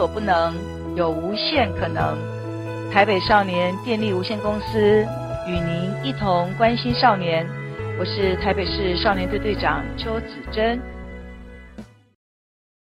所不能，有无限可能。台北少年电力无限公司与您一同关心少年。我是台北市少年队队长邱子珍。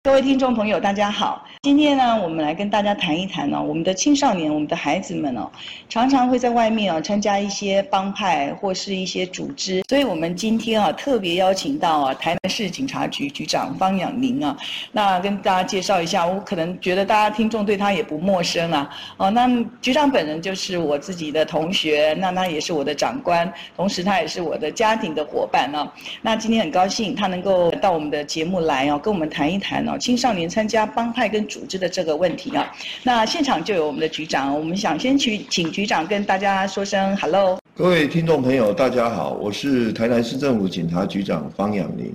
各位听众朋友，大家好。今天呢，我们来跟大家谈一谈呢、我们的青少年，我们的孩子们哦，常常会在外面啊、哦、参加一些帮派或是一些组织。所以，我们今天啊特别邀请到啊台南市警察局局长方养宁啊，那跟大家介绍一下。我可能觉得大家听众对他也不陌生啊。哦，那局长本人就是我自己的同学，那他也是我的长官，同时他也是我的家庭的伙伴啊。那今天很高兴他能够到我们的节目来哦，跟我们谈一谈哦。青少年参加帮派跟组织的这个问题啊，那现场就有我们的局长，我们想先去请局长跟大家说声 hello。各位听众朋友，大家好，我是台南市政府警察局长方养林。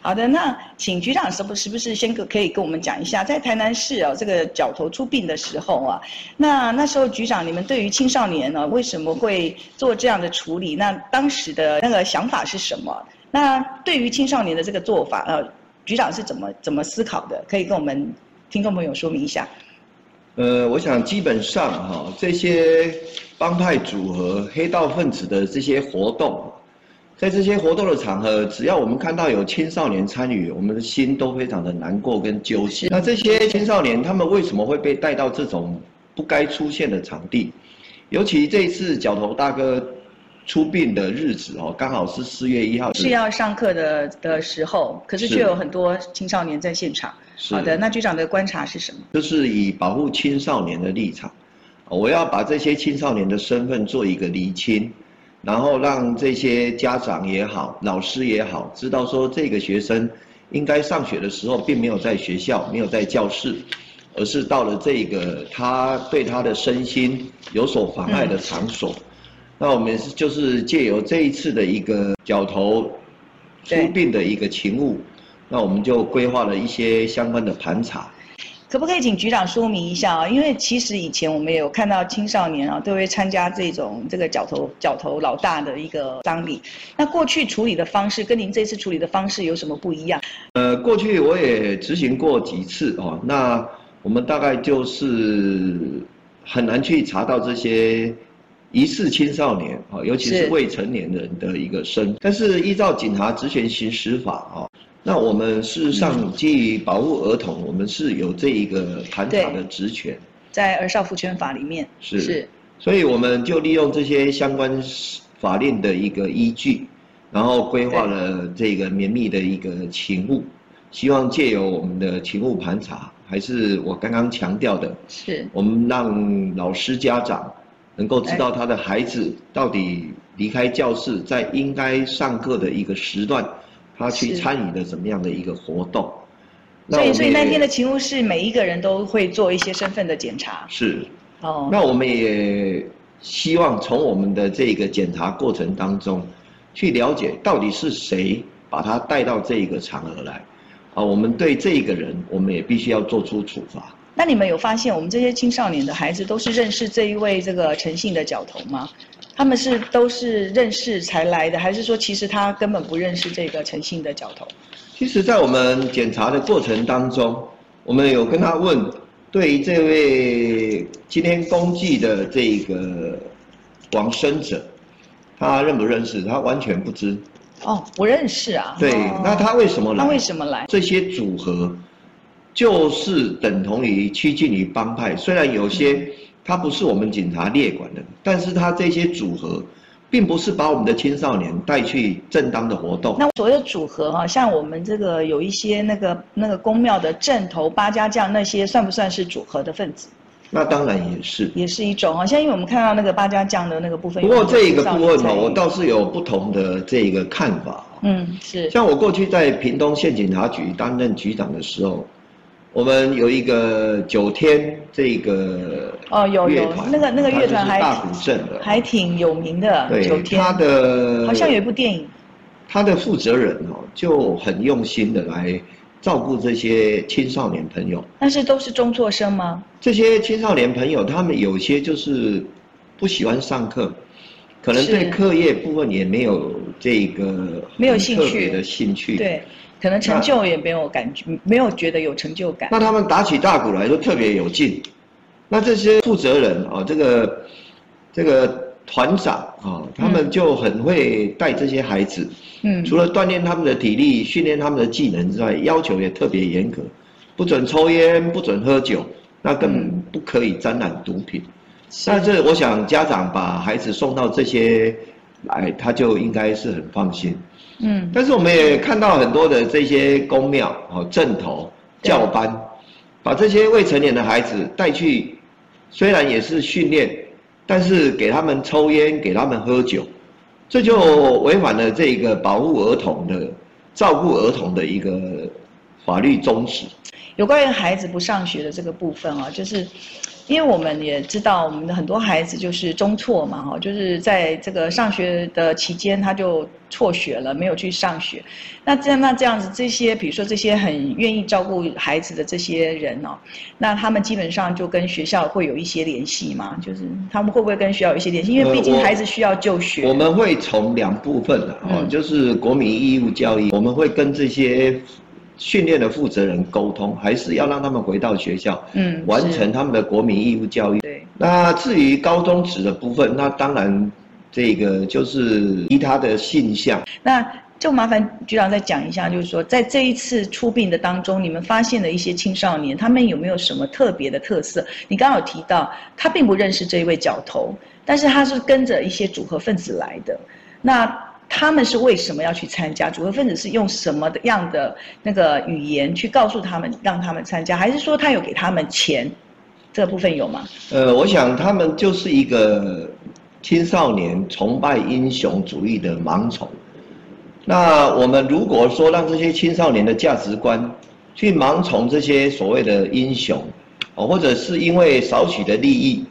好的，那请局长是不是不是先可以跟我们讲一下，在台南市啊这个角头出殡的时候啊，那那时候局长你们对于青少年呢为什么会做这样的处理？那当时的那个想法是什么？那对于青少年的这个做法呃。局长是怎么怎么思考的？可以跟我们听众朋友说明一下。呃，我想基本上哈，这些帮派组合、黑道分子的这些活动，在这些活动的场合，只要我们看到有青少年参与，我们的心都非常的难过跟揪心。那这些青少年他们为什么会被带到这种不该出现的场地？尤其这一次角头大哥。出殡的日子哦，刚好是四月一号，是要上课的的时候，可是却有很多青少年在现场。好的，那局长的观察是什么？就是以保护青少年的立场，我要把这些青少年的身份做一个厘清，然后让这些家长也好，老师也好，知道说这个学生应该上学的时候，并没有在学校，没有在教室，而是到了这个他对他的身心有所妨碍的场所。嗯那我们是就是借由这一次的一个角头出殡的一个勤务，那我们就规划了一些相关的盘查。可不可以请局长说明一下啊？因为其实以前我们也有看到青少年啊，都会参加这种这个角头角头老大的一个丧礼。那过去处理的方式跟您这次处理的方式有什么不一样？呃，过去我也执行过几次哦。那我们大概就是很难去查到这些。疑似青少年啊，尤其是未成年人的一个身，但是依照警察职权行使法啊，那我们事实上基于保护儿童，我们是有这一个盘查的职权，在儿少福权法里面是。是，所以我们就利用这些相关法令的一个依据，然后规划了这个绵密的一个勤务，希望借由我们的勤务盘查，还是我刚刚强调的，是。我们让老师家长。能够知道他的孩子到底离开教室，在应该上课的一个时段，他去参与了怎么样的一个活动。所以，所以那天的勤务室每一个人都会做一些身份的检查。是。哦。那我们也希望从我们的这个检查过程当中，去了解到底是谁把他带到这个场合来。啊，我们对这个人，我们也必须要做出处罚。那你们有发现，我们这些青少年的孩子都是认识这一位这个陈姓的角头吗？他们是都是认识才来的，还是说其实他根本不认识这个陈姓的角头？其实，在我们检查的过程当中，我们有跟他问，对于这位今天公祭的这个往生者，他认不认识？他完全不知。哦，不认识啊。对，哦、那他为什么来？他为什么来？这些组合。就是等同于趋近于帮派，虽然有些他不是我们警察列管的，但是他这些组合，并不是把我们的青少年带去正当的活动。那所谓的组合哈，像我们这个有一些那个那个宫庙的镇头八家将那些，算不算是组合的分子？那当然也是，也是一种哈啊。像因为我们看到那个八家将的那个部分，不过这一个部分呢，我倒是有不同的这个看法。嗯，是。像我过去在屏东县警察局担任局长的时候。我们有一个九天这个哦，有有那个那个乐团还大古镇的，还挺有名的。对，九天他的好像有一部电影。他的负责人哦，就很用心的来照顾这些青少年朋友。但是都是中辍生吗？这些青少年朋友，他们有些就是不喜欢上课，可能对课业部分也没有这个没有兴趣的兴趣。对。可能成就也没有感觉，没有觉得有成就感。那他们打起大鼓来都特别有劲。那这些负责人啊，这个这个团长啊，他们就很会带这些孩子。嗯，除了锻炼他们的体力、训练他们的技能之外，要求也特别严格，不准抽烟，不准喝酒，那根本不可以沾染毒品。但是我想家长把孩子送到这些来，他就应该是很放心。嗯，但是我们也看到很多的这些公庙哦，镇头教班，把这些未成年的孩子带去，虽然也是训练，但是给他们抽烟，给他们喝酒，这就违反了这个保护儿童的、照顾儿童的一个法律宗旨。有关于孩子不上学的这个部分啊，就是。因为我们也知道，我们的很多孩子就是中辍嘛，哈，就是在这个上学的期间他就辍学了，没有去上学。那这样那这样子，这些比如说这些很愿意照顾孩子的这些人哦，那他们基本上就跟学校会有一些联系嘛，就是他们会不会跟学校有一些联系？因为毕竟孩子需要就学。我，我们会从两部分的哦，就是国民义务教育，我们会跟这些。训练的负责人沟通，还是要让他们回到学校，嗯，完成他们的国民义务教育。对。那至于高中职的部分，那当然，这个就是依他的性向。那就麻烦局长再讲一下，就是说，在这一次出殡的当中，你们发现的一些青少年，他们有没有什么特别的特色？你刚刚有提到，他并不认识这一位角头，但是他是跟着一些组合分子来的。那。他们是为什么要去参加？组合分子是用什么样的那个语言去告诉他们，让他们参加？还是说他有给他们钱？这个部分有吗？呃，我想他们就是一个青少年崇拜英雄主义的盲从。那我们如果说让这些青少年的价值观去盲从这些所谓的英雄，哦，或者是因为少许的利益，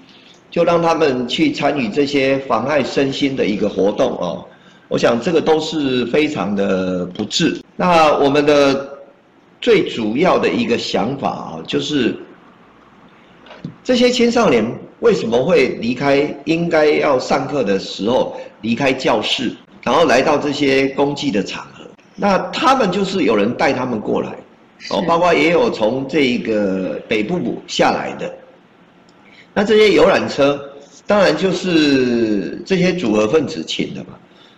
就让他们去参与这些妨碍身心的一个活动哦。我想这个都是非常的不智。那我们的最主要的一个想法啊，就是这些青少年为什么会离开应该要上课的时候离开教室，然后来到这些公祭的场合？那他们就是有人带他们过来，哦，包括也有从这个北部下来的。那这些游览车，当然就是这些组合分子请的嘛。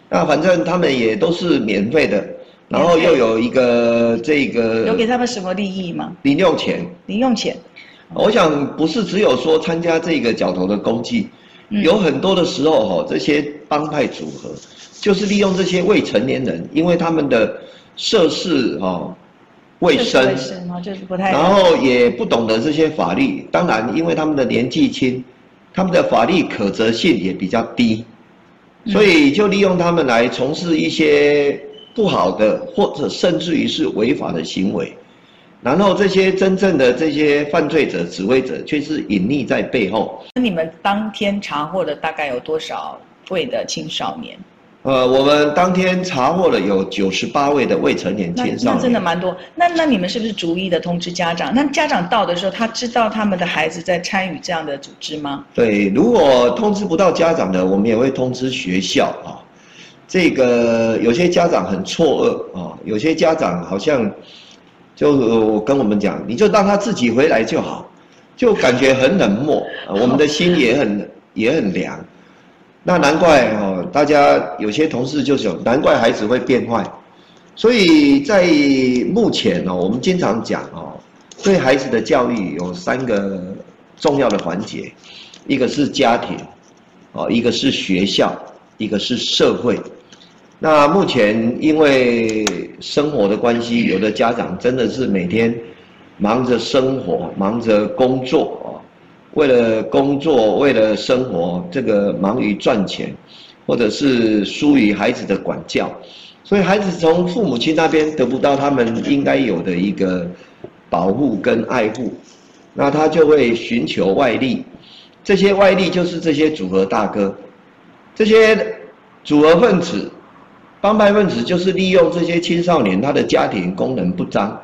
那反正他们也都是免费的，然后又有一个这个有给他们什么利益吗？零用钱。零用钱。我想不是只有说参加这个角头的公祭，嗯、有很多的时候哈，这些帮派组合就是利用这些未成年人，因为他们的涉世哈未深，就是不太，然后也不懂得这些法律，当然因为他们的年纪轻，他们的法律可责性也比较低。所以就利用他们来从事一些不好的，或者甚至于是违法的行为，然后这些真正的这些犯罪者、指挥者却是隐匿在背后。那你们当天查获的大概有多少位的青少年？呃，我们当天查获了有九十八位的未成年青少年，那真的蛮多。那那你们是不是逐一的通知家长？那家长到的时候，他知道他们的孩子在参与这样的组织吗？对，如果通知不到家长的，我们也会通知学校啊。这个有些家长很错愕啊，有些家长好像就跟我们讲，你就让他自己回来就好，就感觉很冷漠，我们的心也很也很凉。那难怪哦，大家有些同事就想，难怪孩子会变坏。所以在目前哦，我们经常讲哦，对孩子的教育有三个重要的环节，一个是家庭，哦，一个是学校，一个是社会。那目前因为生活的关系，有的家长真的是每天忙着生活，忙着工作。为了工作，为了生活，这个忙于赚钱，或者是疏于孩子的管教，所以孩子从父母亲那边得不到他们应该有的一个保护跟爱护，那他就会寻求外力，这些外力就是这些组合大哥，这些组合分子、帮派分子就是利用这些青少年，他的家庭功能不彰，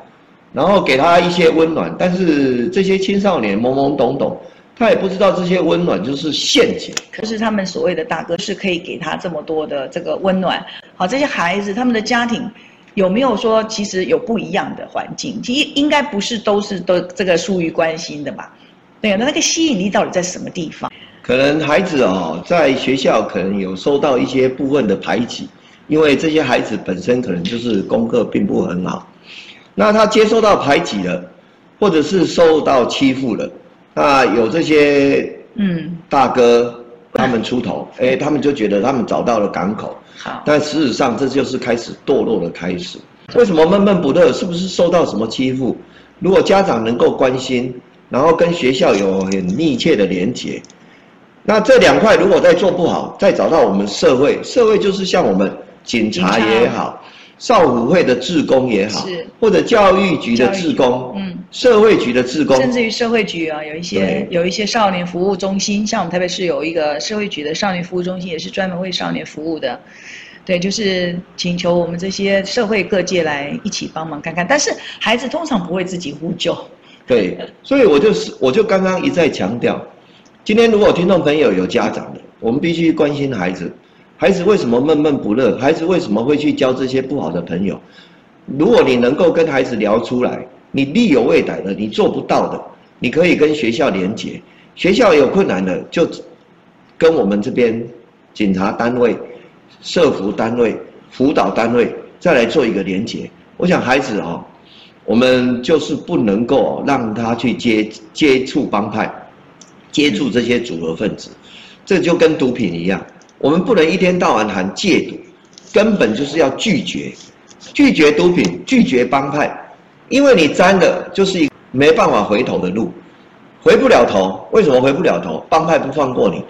然后给他一些温暖，但是这些青少年懵懵懂懂。他也不知道这些温暖就是陷阱，可是他们所谓的大哥是可以给他这么多的这个温暖。好，这些孩子他们的家庭有没有说其实有不一样的环境？其实应该不是都是都这个疏于关心的吧？对啊，那那个吸引力到底在什么地方？可能孩子哦，在学校可能有受到一些部分的排挤，因为这些孩子本身可能就是功课并不很好，那他接受到排挤了，或者是受到欺负了，那有这些嗯大哥他们出头，哎、嗯，他们就觉得他们找到了港口。好，但事实上这就是开始堕落的开始。为什么闷闷不乐？是不是受到什么欺负？如果家长能够关心，然后跟学校有很密切的连结，那这两块如果再做不好，再找到我们社会，社会就是像我们警察也好，少辅会的志工也好，是。或者教育局的志工，嗯，社会局的志工，甚至于社会局啊，有一些有一些少年服务中心，像我们特别是有一个社会局的少年服务中心，也是专门为少年服务的。对，就是请求我们这些社会各界来一起帮忙看看，但是孩子通常不会自己呼救。对，所以我就是我就刚刚一再强调，今天如果听众朋友有家长的，我们必须关心孩子，孩子为什么闷闷不乐？孩子为什么会去交这些不好的朋友？如果你能够跟孩子聊出来，你力有未逮的，你做不到的，你可以跟学校连结，学校有困难的就跟我们这边警察单位。社福单位、辅导单位再来做一个连结。我想孩子哦，我们就是不能够让他去接接触帮派，接触这些组合分子，这就跟毒品一样，我们不能一天到晚喊戒毒，根本就是要拒绝，拒绝毒品，拒绝帮派，因为你沾的就是一没办法回头的路，回不了头。为什么回不了头？帮派不放过你，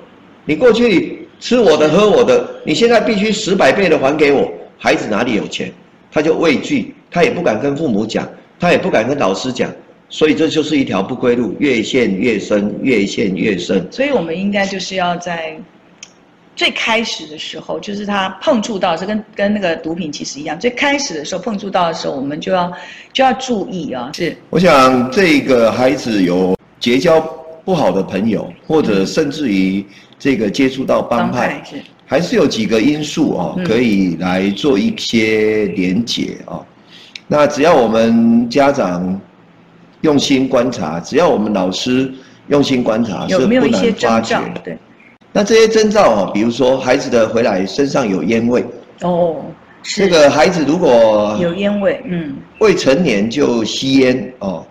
你过去。吃我的，喝我的，你现在必须十百倍的还给我。孩子哪里有钱，他就畏惧，他也不敢跟父母讲，他也不敢跟老师讲，所以这就是一条不归路，越陷越深，越陷越深。所以我们应该就是要在最开始的时候，就是他碰触到，是跟跟那个毒品其实一样，最开始的时候碰触到的时候，我们就要就要注意啊。是，我想这个孩子有结交不好的朋友，或者甚至于。这个接触到帮派，还是有几个因素啊，可以来做一些连结啊。那只要我们家长用心观察，只要我们老师用心观察，有没有一些征兆。对。那这些征兆哦，比如说孩子的回来身上有烟味哦，这个孩子如果有烟味，嗯，未成年就吸烟哦，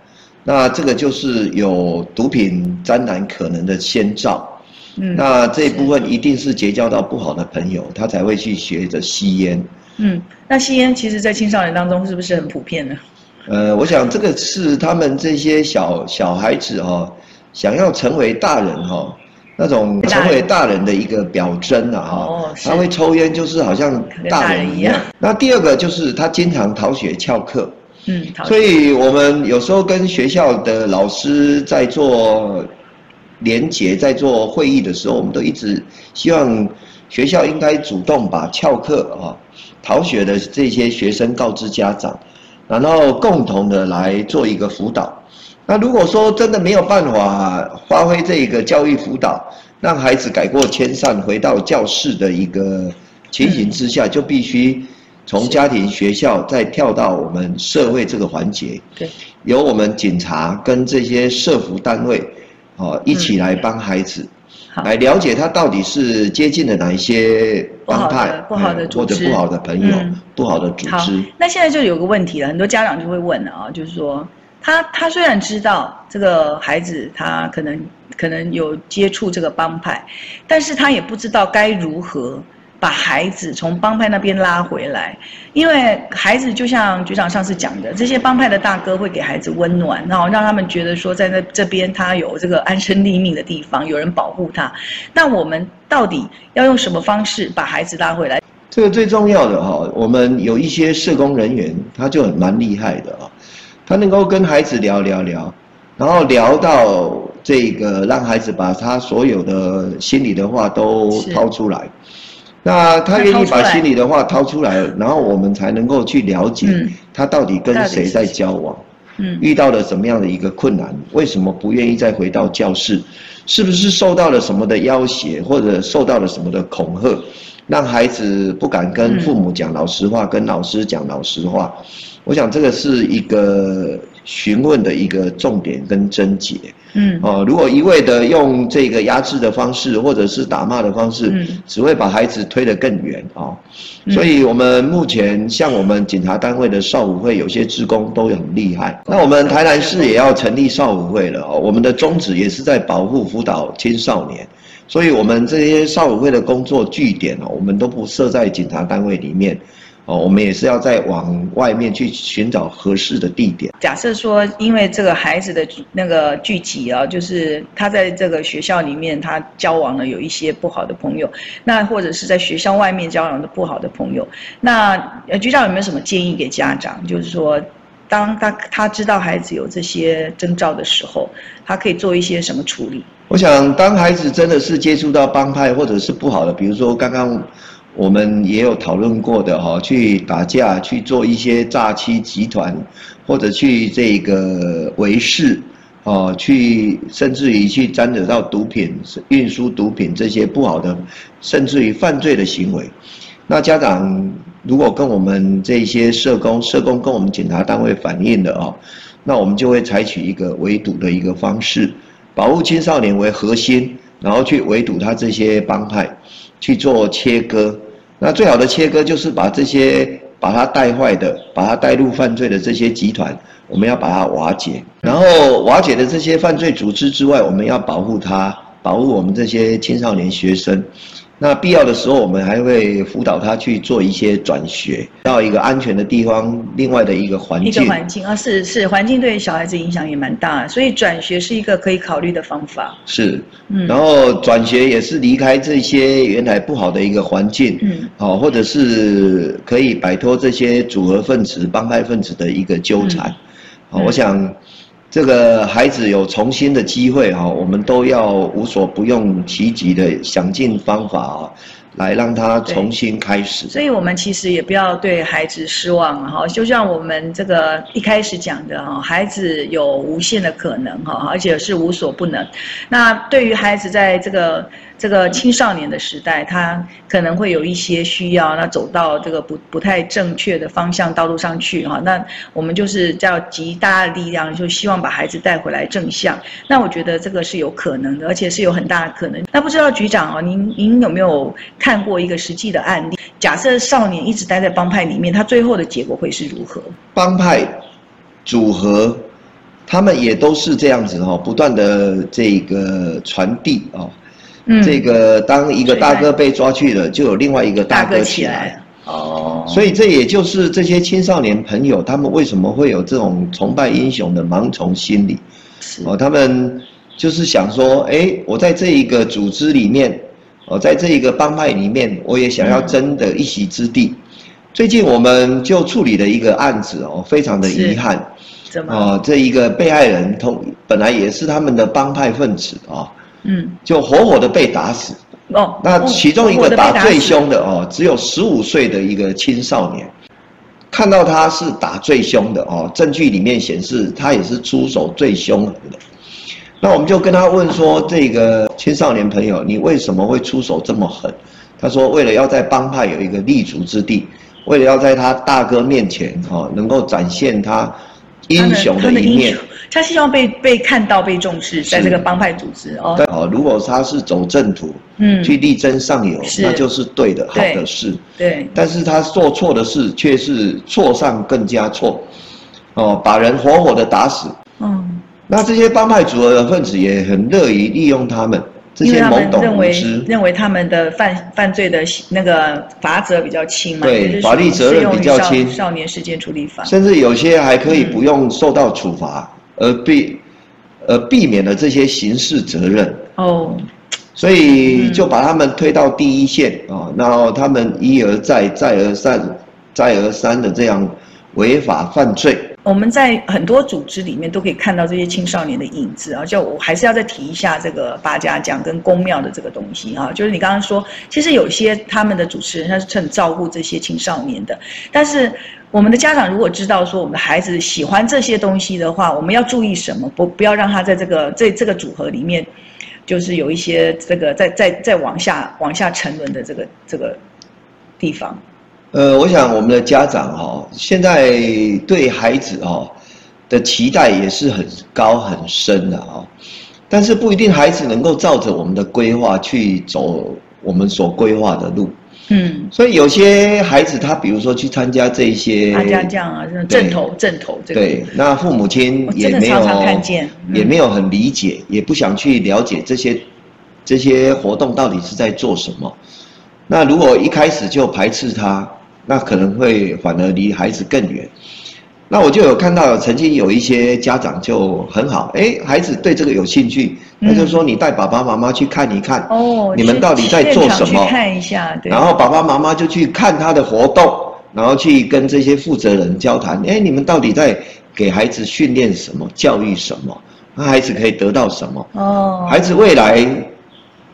那这个就是有毒品沾染可能的先兆。嗯，那这一部分一定是结交到不好的朋友，他才会去学着吸烟。嗯，那吸烟其实，在青少年当中是不是很普遍呢？呃，我想这个是他们这些小小孩子哈、哦，想要成为大人哈、哦，那种成为大人的一个表征啊哈。哦，他会抽烟，就是好像大人一样。那第二个就是他经常逃学翘课。嗯，所以我们有时候跟学校的老师在做。连结在做会议的时候，我们都一直希望学校应该主动把翘课啊、逃学的这些学生告知家长，然后共同的来做一个辅导。那如果说真的没有办法发挥这个教育辅导，让孩子改过迁善回到教室的一个情形之下，就必须从家庭、学校再跳到我们社会这个环节，对，由我们警察跟这些社服单位。哦，一起来帮孩子，嗯、来了解他到底是接近了哪一些帮派，不好的、不好的组织、或者不好的朋友、嗯、不好的组织。那现在就有个问题了，很多家长就会问了啊，就是说，他他虽然知道这个孩子他可能可能有接触这个帮派，但是他也不知道该如何。把孩子从帮派那边拉回来，因为孩子就像局长上次讲的，这些帮派的大哥会给孩子温暖，然后让他们觉得说在那这边他有这个安身立命的地方，有人保护他。那我们到底要用什么方式把孩子拉回来？这个最重要的哈，我们有一些社工人员，他就很蛮厉害的啊，他能够跟孩子聊聊聊，然后聊到这个让孩子把他所有的心里的话都掏出来。那他愿意把心里的话掏出来，然后我们才能够去了解他到底跟谁在交往，嗯，遇到了什么样的一个困难，为什么不愿意再回到教室，是不是受到了什么的要挟，或者受到了什么的恐吓，让孩子不敢跟父母讲老实话，嗯、跟老师讲老实话。我想这个是一个询问的一个重点跟症结。嗯，哦，如果一味的用这个压制的方式，或者是打骂的方式，嗯，只会把孩子推得更远啊。所以，我们目前像我们警察单位的少武会，有些职工都很厉害。那我们台南市也要成立少武会了哦。我们的宗旨也是在保护辅导青少年，所以我们这些少武会的工作据点哦，我们都不设在警察单位里面。哦，我们也是要再往外面去寻找合适的地点。假设说，因为这个孩子的那个聚集啊，就是他在这个学校里面，他交往了有一些不好的朋友，那或者是在学校外面交往的不好的朋友，那局长有没有什么建议给家长？就是说，当他他知道孩子有这些征兆的时候，他可以做一些什么处理？我想，当孩子真的是接触到帮派或者是不好的，比如说刚刚。我们也有讨论过的哈，去打架，去做一些诈欺集团，或者去这个违誓，哦，去甚至于去沾惹到毒品、运输毒品这些不好的，甚至于犯罪的行为。那家长如果跟我们这些社工、社工跟我们检察单位反映的哦，那我们就会采取一个围堵的一个方式，保护青少年为核心，然后去围堵他这些帮派，去做切割。那最好的切割就是把这些把他带坏的、把他带入犯罪的这些集团，我们要把它瓦解。然后瓦解的这些犯罪组织之外，我们要保护他，保护我们这些青少年学生。那必要的时候，我们还会辅导他去做一些转学到一个安全的地方，另外的一个环境。一个环境啊，是是，环境对小孩子影响也蛮大，所以转学是一个可以考虑的方法。是，嗯，然后转学也是离开这些原来不好的一个环境，嗯，好，或者是可以摆脱这些组合分子、帮派分子的一个纠缠。好，我想。这个孩子有重新的机会哈，我们都要无所不用其极的想尽方法啊，来让他重新开始。所以，我们其实也不要对孩子失望哈，就像我们这个一开始讲的哈，孩子有无限的可能哈，而且是无所不能。那对于孩子在这个。这个青少年的时代，他可能会有一些需要，那走到这个不不太正确的方向道路上去哈。那我们就是叫极大的力量，就希望把孩子带回来正向。那我觉得这个是有可能的，而且是有很大的可能。那不知道局长哦，您您有没有看过一个实际的案例？假设少年一直待在帮派里面，他最后的结果会是如何？帮派组合，他们也都是这样子哈，不断的这个传递啊。嗯，这个当一个大哥被抓去了，就有另外一个大哥起来。哦，所以这也就是这些青少年朋友，他们为什么会有这种崇拜英雄的盲从心理？是哦，他们就是想说，哎，我在这一个组织里面，哦，在这一个帮派里面，我也想要争得一席之地。最近我们就处理了一个案子哦，非常的遗憾。怎么？哦，这一个被害人同本来也是他们的帮派分子啊。嗯，就活活的被打死。哦，那其中一个打最凶的哦，只有十五岁的一个青少年，看到他是打最凶的哦，证据里面显示他也是出手最凶狠的。那我们就跟他问说：“这个青少年朋友，你为什么会出手这么狠？”他说：“为了要在帮派有一个立足之地，为了要在他大哥面前哦，能够展现他。”英雄的一面，他希望被被看到、被重视，在这个帮派组织哦。但好，如果他是走正途，嗯，去力争上游，那就是对的，好的事。对，但是他做错的事，却是错上更加错，哦，把人活活的打死。嗯，那这些帮派组合的分子也很乐于利用他们。这些懵懂无知，认为他们的犯犯罪的那个罚则比较轻嘛？对，法律责任比较轻。少年事件处理法，甚至有些还可以不用受到处罚，而避，而避免了这些刑事责任。哦，所以就把他们推到第一线啊，然后他们一而再、再而三、再而三的这样违法犯罪。我们在很多组织里面都可以看到这些青少年的影子啊，就我还是要再提一下这个八家将跟宫庙的这个东西哈，就是你刚刚说，其实有些他们的主持人他是很照顾这些青少年的，但是我们的家长如果知道说我们的孩子喜欢这些东西的话，我们要注意什么？不不要让他在这个这这个组合里面，就是有一些这个再再再往下往下沉沦的这个这个地方？呃，我想我们的家长哈、哦，现在对孩子哦的期待也是很高很深的啊、哦，但是不一定孩子能够照着我们的规划去走我们所规划的路。嗯，所以有些孩子他比如说去参加这一些阿家将啊，正头正头这个，对，那父母亲也没有也没有很理解，也不想去了解这些这些活动到底是在做什么。那如果一开始就排斥他，那可能会反而离孩子更远。那我就有看到，曾经有一些家长就很好，哎，孩子对这个有兴趣，那就说你带爸爸妈妈去看一看，哦，你们到底在做什么？看一下，对。然后爸爸妈妈就去看他的活动，然后去跟这些负责人交谈，哎，你们到底在给孩子训练什么，教育什么？那孩子可以得到什么？哦，孩子未来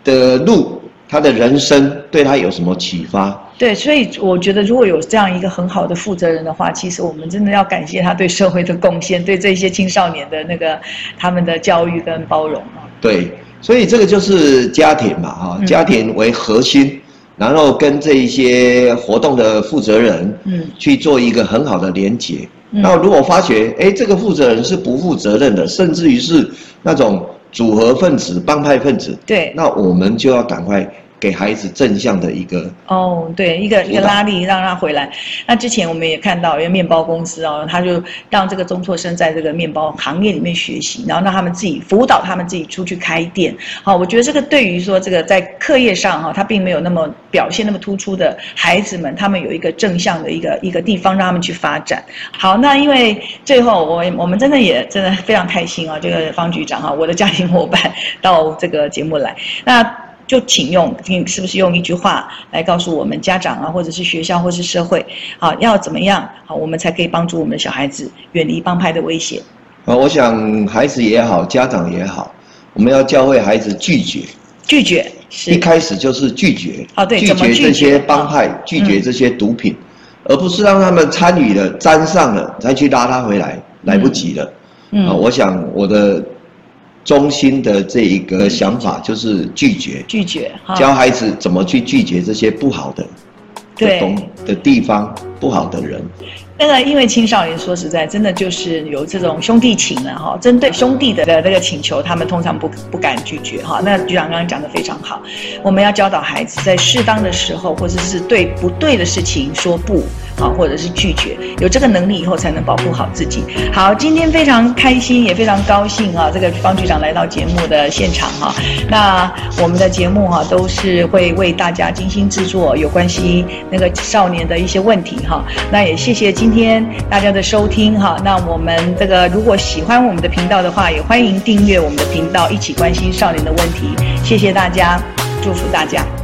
的路，他的人生对他有什么启发？对，所以我觉得如果有这样一个很好的负责人的话，其实我们真的要感谢他对社会的贡献，对这些青少年的那个他们的教育跟包容啊。对，所以这个就是家庭嘛，哈，家庭为核心，嗯、然后跟这一些活动的负责人，嗯，去做一个很好的连结。嗯、如果发觉，哎，这个负责人是不负责任的，甚至于是那种组合分子、帮派分子，对，那我们就要赶快。给孩子正向的一个哦，对，一个一个拉力，让他回来。那之前我们也看到，因为面包公司哦，他就让这个中辍生在这个面包行业里面学习，然后让他们自己辅导他们自己出去开店。好，我觉得这个对于说这个在课业上哈，他并没有那么表现那么突出的孩子们，他们有一个正向的一个一个地方让他们去发展。好，那因为最后我我们真的也真的非常开心啊，这个方局长哈，我的家庭伙伴到这个节目来，那。就请用，你是不是用一句话来告诉我们家长啊，或者是学校，或是社会，好，要怎么样好，我们才可以帮助我们的小孩子远离帮派的威胁？啊，我想孩子也好，家长也好，我们要教会孩子拒绝，拒绝是，一开始就是拒绝，哦对，拒绝这些帮派，拒绝这些毒品，而不是让他们参与了、沾上了再去拉他回来，来不及了。嗯，啊，我想我的。中心的这一个想法就是拒绝，拒绝，教孩子怎么去拒绝这些不好的，对的地方，不好的人。那个，因为青少年说实在，真的就是有这种兄弟情了哈。针对兄弟的的这个请求，他们通常不不敢拒绝哈。那局长刚刚讲的非常好，我们要教导孩子在适当的时候，或者是对不对的事情说不，啊，或者是拒绝，有这个能力以后才能保护好自己。好，今天非常开心，也非常高兴啊，这个方局长来到节目的现场哈。那我们的节目哈都是会为大家精心制作有关系那个少年的一些问题哈。那也谢谢。今天大家的收听哈，那我们这个如果喜欢我们的频道的话，也欢迎订阅我们的频道，一起关心少年的问题。谢谢大家，祝福大家。